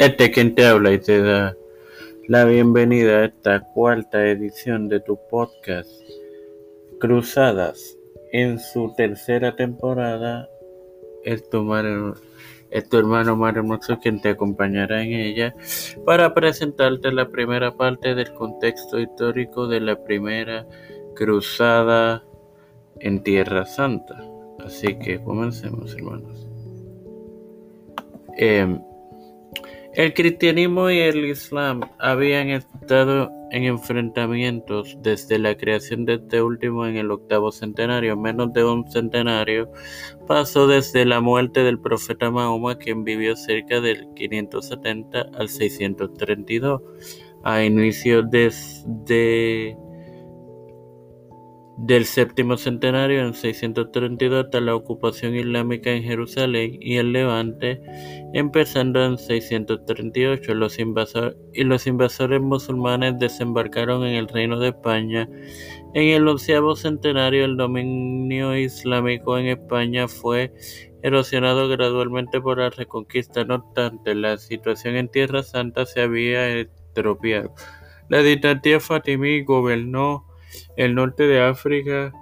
Este quien te habla y te da la bienvenida a esta cuarta edición de tu podcast Cruzadas. En su tercera temporada es tu, es tu hermano Mario Hermoso quien te acompañará en ella para presentarte la primera parte del contexto histórico de la primera cruzada en Tierra Santa. Así que comencemos hermanos. Eh, el cristianismo y el islam habían estado en enfrentamientos desde la creación de este último en el octavo centenario. Menos de un centenario pasó desde la muerte del profeta Mahoma, quien vivió cerca del 570 al 632, a inicio desde del séptimo centenario en 632 hasta la ocupación islámica en Jerusalén y el Levante, empezando en 638. Los y los invasores musulmanes desembarcaron en el Reino de España. En el onceavo centenario, el dominio islámico en España fue erosionado gradualmente por la reconquista. No obstante, la situación en Tierra Santa se había estropeado. La dinastía fatimí gobernó el norte de África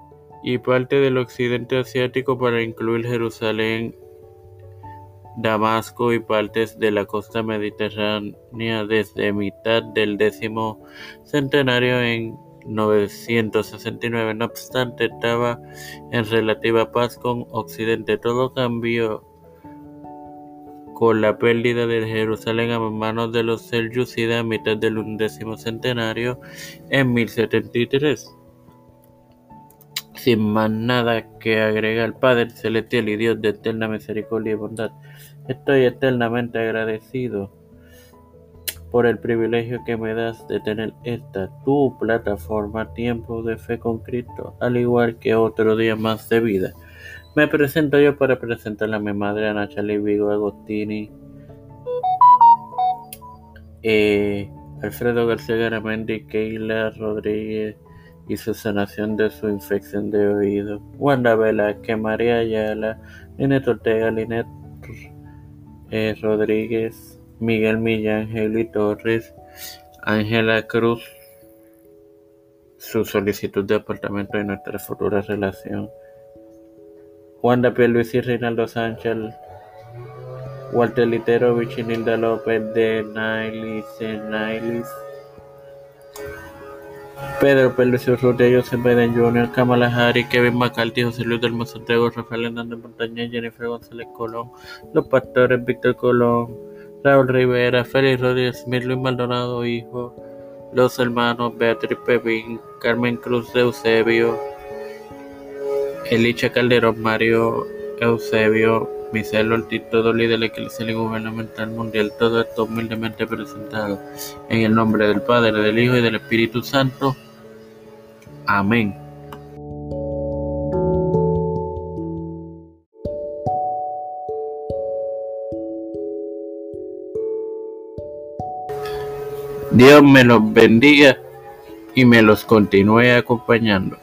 y parte del occidente asiático para incluir Jerusalén, Damasco y partes de la costa mediterránea desde mitad del décimo centenario en 969. No obstante, estaba en relativa paz con Occidente. Todo cambió con la pérdida de Jerusalén a manos de los selyúcidas a mitad del undécimo centenario en 1073. Sin más nada que agregar, Padre celestial y Dios de eterna misericordia y bondad, estoy eternamente agradecido por el privilegio que me das de tener esta tu plataforma Tiempo de Fe con Cristo, al igual que otro día más de vida. Me presento yo para presentarle a mi madre, Ana Charlie Vigo Agostini, eh, Alfredo García Garamendi, Keila Rodríguez y su sanación de su infección de oído, Wanda Vela, que María Ayala, Linet Ortega, Linet eh, Rodríguez, Miguel Millán, Heli Torres, Ángela Cruz, su solicitud de apartamento y nuestra futura relación. Juan de Luis y Reinaldo Sánchez, Walter Litero, Vichinilda López de Nailis, Nailis, Pedro Pérez Urrutia, Joseph Biden Jr., Kamala Harris, Kevin McCarthy, José Luis del Santiago, Rafael Hernández Montañez, Jennifer González Colón, Los Pastores, Víctor Colón, Raúl Rivera, Félix Rodríguez Smith, Luis Maldonado, hijo, los hermanos Beatriz Pepín, Carmen Cruz de Eusebio, Elicha Calderón, Mario Eusebio, Michel Ortiz, todo líder de la Iglesia Gubernamental Mundial, todo esto humildemente presentado en el nombre del Padre, del Hijo y del Espíritu Santo. Amén. Dios me los bendiga y me los continúe acompañando.